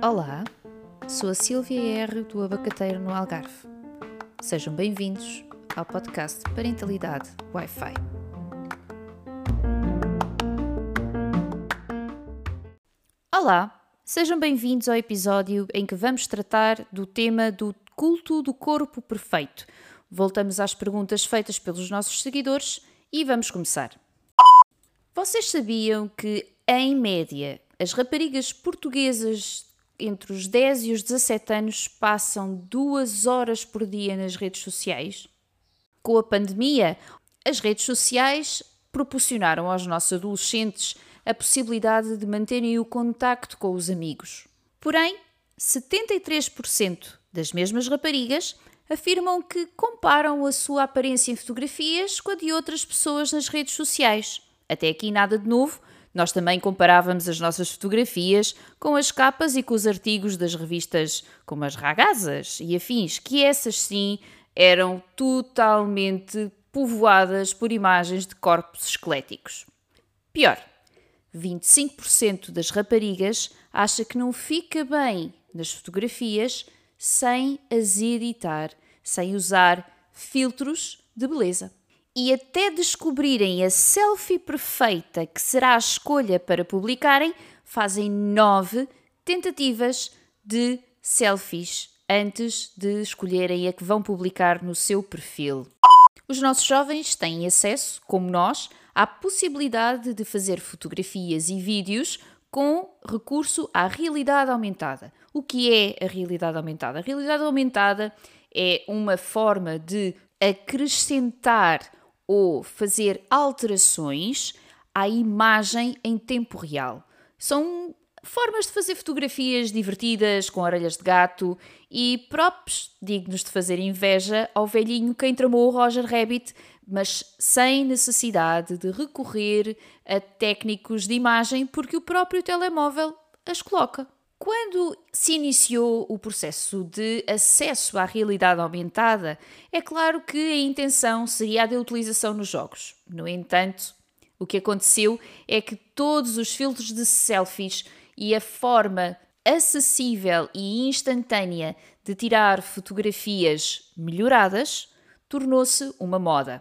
Olá, sou a Silvia R do Abacateiro no Algarve. Sejam bem-vindos ao podcast Parentalidade Wi-Fi. Olá, sejam bem-vindos ao episódio em que vamos tratar do tema do culto do corpo perfeito. Voltamos às perguntas feitas pelos nossos seguidores e vamos começar. Vocês sabiam que, em média, as raparigas portuguesas entre os 10 e os 17 anos passam duas horas por dia nas redes sociais. Com a pandemia, as redes sociais proporcionaram aos nossos adolescentes a possibilidade de manterem o contacto com os amigos. Porém, 73% das mesmas raparigas afirmam que comparam a sua aparência em fotografias com a de outras pessoas nas redes sociais. Até aqui nada de novo, nós também comparávamos as nossas fotografias com as capas e com os artigos das revistas como as Ragazas e afins, que essas sim eram totalmente povoadas por imagens de corpos esqueléticos. Pior, 25% das raparigas acha que não fica bem nas fotografias sem as editar, sem usar filtros de beleza e até descobrirem a selfie perfeita que será a escolha para publicarem, fazem nove tentativas de selfies antes de escolherem a que vão publicar no seu perfil. Os nossos jovens têm acesso, como nós, à possibilidade de fazer fotografias e vídeos com recurso à realidade aumentada. O que é a realidade aumentada? A realidade aumentada é uma forma de acrescentar ou fazer alterações à imagem em tempo real. São formas de fazer fotografias divertidas com orelhas de gato e props dignos de fazer inveja ao velhinho que entramou o Roger Rabbit, mas sem necessidade de recorrer a técnicos de imagem porque o próprio telemóvel as coloca. Quando se iniciou o processo de acesso à realidade aumentada, é claro que a intenção seria a de utilização nos jogos. No entanto, o que aconteceu é que todos os filtros de selfies e a forma acessível e instantânea de tirar fotografias melhoradas tornou-se uma moda.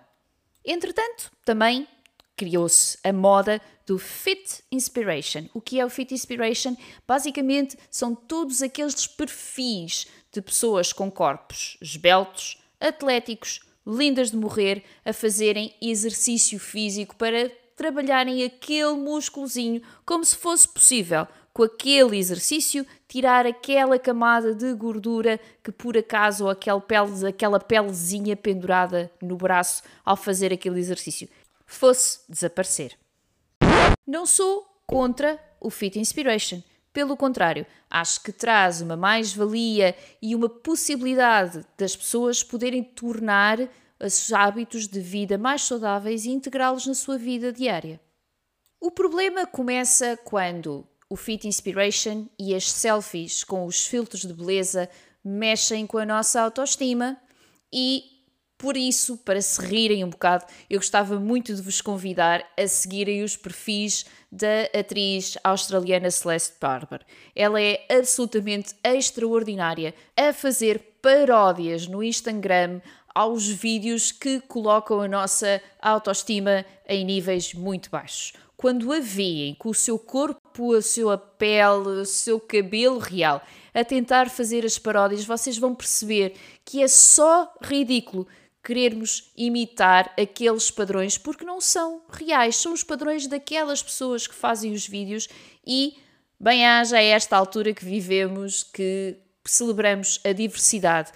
Entretanto, também criou-se a moda do Fit Inspiration. O que é o Fit Inspiration? Basicamente, são todos aqueles perfis de pessoas com corpos esbeltos, atléticos, lindas de morrer, a fazerem exercício físico para trabalharem aquele músculozinho como se fosse possível, com aquele exercício, tirar aquela camada de gordura que por acaso ou aquela, pele, aquela pelezinha pendurada no braço ao fazer aquele exercício fosse desaparecer. Não sou contra o Fit Inspiration. Pelo contrário, acho que traz uma mais-valia e uma possibilidade das pessoas poderem tornar os hábitos de vida mais saudáveis e integrá-los na sua vida diária. O problema começa quando o Fit Inspiration e as selfies com os filtros de beleza mexem com a nossa autoestima e por isso, para se rirem um bocado, eu gostava muito de vos convidar a seguirem os perfis da atriz australiana Celeste Barber. Ela é absolutamente extraordinária a fazer paródias no Instagram aos vídeos que colocam a nossa autoestima em níveis muito baixos. Quando a veem com o seu corpo, a sua pele, o seu cabelo real, a tentar fazer as paródias, vocês vão perceber que é só ridículo querermos imitar aqueles padrões porque não são reais, são os padrões daquelas pessoas que fazem os vídeos e bem haja a esta altura que vivemos que celebramos a diversidade.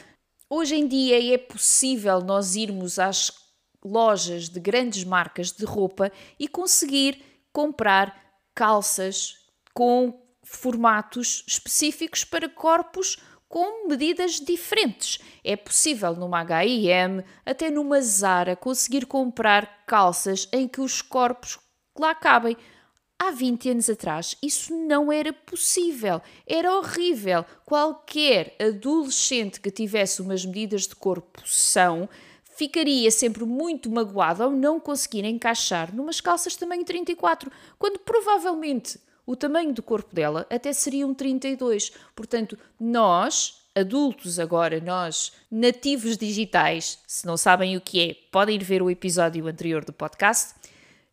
Hoje em dia é possível nós irmos às lojas de grandes marcas de roupa e conseguir comprar calças com formatos específicos para corpos com medidas diferentes. É possível numa H&M, até numa Zara, conseguir comprar calças em que os corpos lá cabem. Há 20 anos atrás isso não era possível, era horrível. Qualquer adolescente que tivesse umas medidas de corpo são ficaria sempre muito magoada ao não conseguir encaixar numas calças tamanho 34, quando provavelmente o tamanho do corpo dela até seria um 32. Portanto, nós, adultos agora, nós, nativos digitais, se não sabem o que é, podem ir ver o episódio anterior do podcast.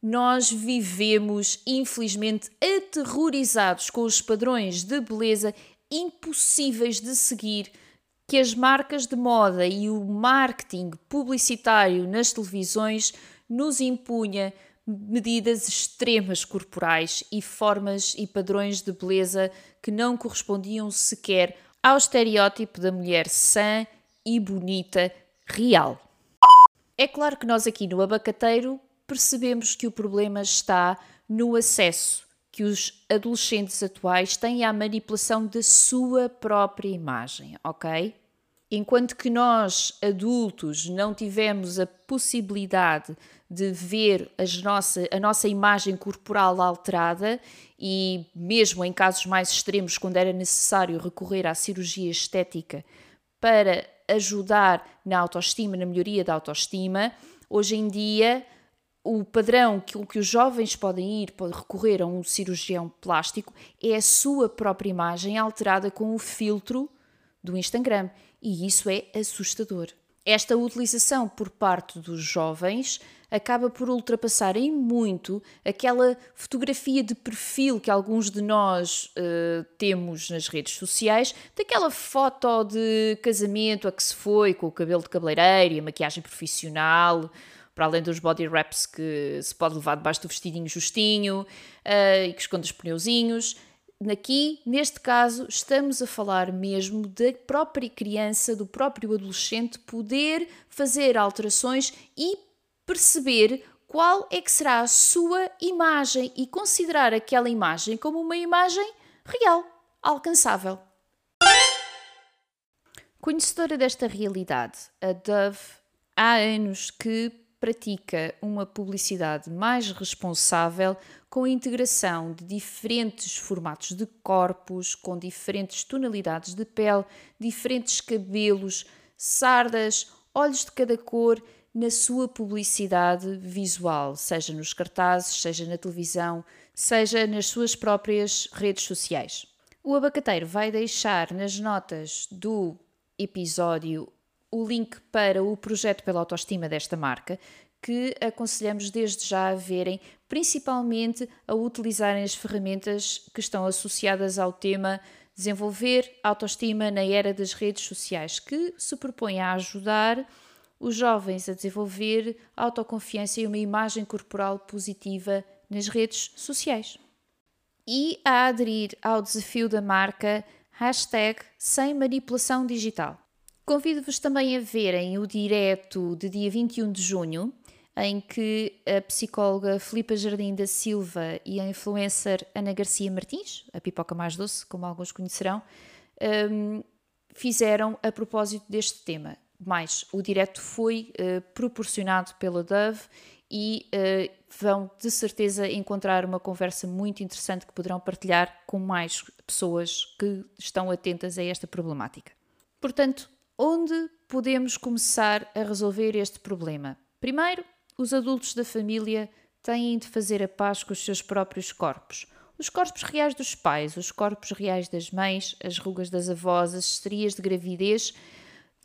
Nós vivemos, infelizmente, aterrorizados com os padrões de beleza impossíveis de seguir que as marcas de moda e o marketing publicitário nas televisões nos impunha medidas extremas corporais e formas e padrões de beleza que não correspondiam sequer ao estereótipo da mulher sã e bonita real. É claro que nós aqui no abacateiro percebemos que o problema está no acesso que os adolescentes atuais têm à manipulação da sua própria imagem, ok? Enquanto que nós, adultos, não tivemos a possibilidade de ver nossa, a nossa imagem corporal alterada e, mesmo em casos mais extremos, quando era necessário recorrer à cirurgia estética para ajudar na autoestima, na melhoria da autoestima, hoje em dia o padrão que, que os jovens podem ir, podem recorrer a um cirurgião plástico, é a sua própria imagem alterada com o filtro do Instagram. E isso é assustador. Esta utilização por parte dos jovens acaba por ultrapassar em muito aquela fotografia de perfil que alguns de nós uh, temos nas redes sociais, daquela foto de casamento a que se foi com o cabelo de cabeleireiro e a maquiagem profissional, para além dos body wraps que se pode levar debaixo do vestidinho justinho uh, e que esconde os pneuzinhos. Aqui, neste caso, estamos a falar mesmo da própria criança, do próprio adolescente poder fazer alterações e perceber qual é que será a sua imagem e considerar aquela imagem como uma imagem real, alcançável. Conhecedora desta realidade, a Dove há anos que pratica uma publicidade mais responsável com a integração de diferentes formatos de corpos, com diferentes tonalidades de pele, diferentes cabelos, sardas, olhos de cada cor na sua publicidade visual, seja nos cartazes, seja na televisão, seja nas suas próprias redes sociais. O abacateiro vai deixar nas notas do episódio o link para o projeto pela autoestima desta marca, que aconselhamos desde já a verem, principalmente a utilizarem as ferramentas que estão associadas ao tema Desenvolver autoestima na era das redes sociais, que se propõe a ajudar os jovens a desenvolver autoconfiança e uma imagem corporal positiva nas redes sociais. E a aderir ao desafio da marca hashtag sem manipulação digital. Convido-vos também a verem o direto de dia 21 de junho, em que a psicóloga Filipa Jardim da Silva e a influencer Ana Garcia Martins, a pipoca mais doce, como alguns conhecerão, um, fizeram a propósito deste tema. Mais, o direto foi uh, proporcionado pela Dove e uh, vão de certeza encontrar uma conversa muito interessante que poderão partilhar com mais pessoas que estão atentas a esta problemática. Portanto, Onde podemos começar a resolver este problema? Primeiro, os adultos da família têm de fazer a paz com os seus próprios corpos. Os corpos reais dos pais, os corpos reais das mães, as rugas das avós, as estrias de gravidez,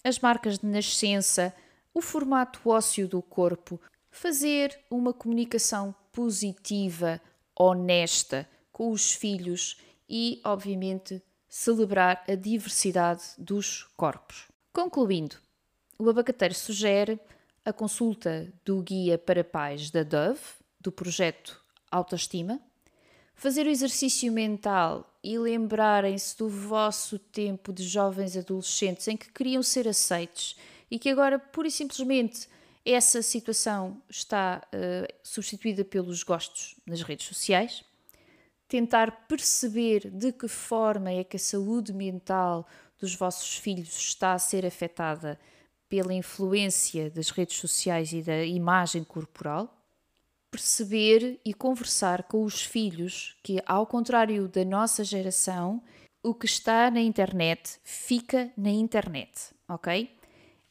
as marcas de nascença, o formato ósseo do corpo. Fazer uma comunicação positiva, honesta com os filhos e, obviamente, celebrar a diversidade dos corpos. Concluindo, o abacateiro sugere a consulta do guia para pais da Dove, do projeto Autoestima, fazer o exercício mental e lembrarem-se do vosso tempo de jovens adolescentes em que queriam ser aceitos e que agora, pura e simplesmente, essa situação está uh, substituída pelos gostos nas redes sociais. Tentar perceber de que forma é que a saúde mental dos vossos filhos está a ser afetada pela influência das redes sociais e da imagem corporal, perceber e conversar com os filhos que, ao contrário da nossa geração, o que está na internet fica na internet, ok?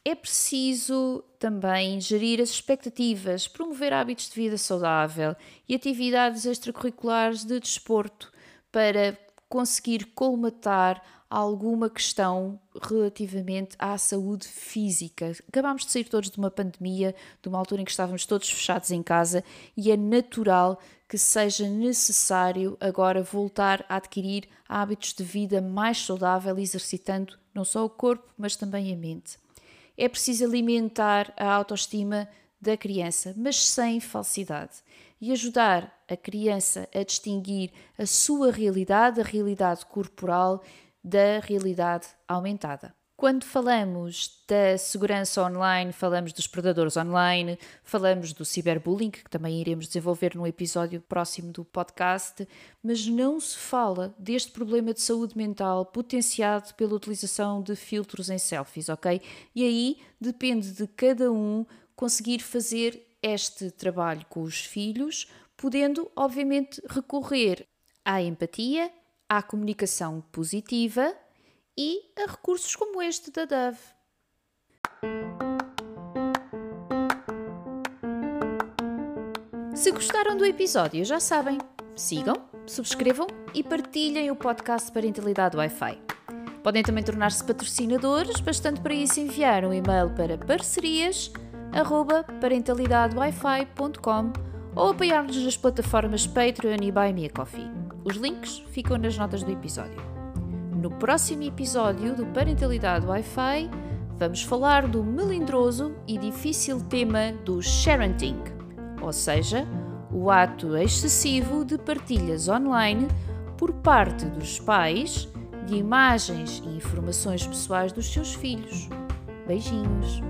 é preciso também gerir as expectativas, promover hábitos de vida saudável e atividades extracurriculares de desporto para conseguir colmatar alguma questão relativamente à saúde física. Acabámos de sair todos de uma pandemia, de uma altura em que estávamos todos fechados em casa e é natural que seja necessário agora voltar a adquirir hábitos de vida mais saudável, exercitando não só o corpo, mas também a mente. É preciso alimentar a autoestima da criança, mas sem falsidade, e ajudar a criança a distinguir a sua realidade, a realidade corporal, da realidade aumentada. Quando falamos da segurança online, falamos dos predadores online, falamos do ciberbullying, que também iremos desenvolver num episódio próximo do podcast, mas não se fala deste problema de saúde mental potenciado pela utilização de filtros em selfies, ok? E aí depende de cada um conseguir fazer este trabalho com os filhos, podendo, obviamente, recorrer à empatia, à comunicação positiva e a recursos como este da Dove. Se gostaram do episódio, já sabem, sigam, subscrevam e partilhem o podcast Parentalidade Wi-Fi. Podem também tornar-se patrocinadores, bastante para isso enviar um e-mail para parcerias@parentalidadewifi.com ou apoiar-nos nas plataformas Patreon e Buy Me a Coffee. Os links ficam nas notas do episódio. No próximo episódio do Parentalidade Wi-Fi, vamos falar do melindroso e difícil tema do sharenting, ou seja, o ato excessivo de partilhas online por parte dos pais de imagens e informações pessoais dos seus filhos. Beijinhos!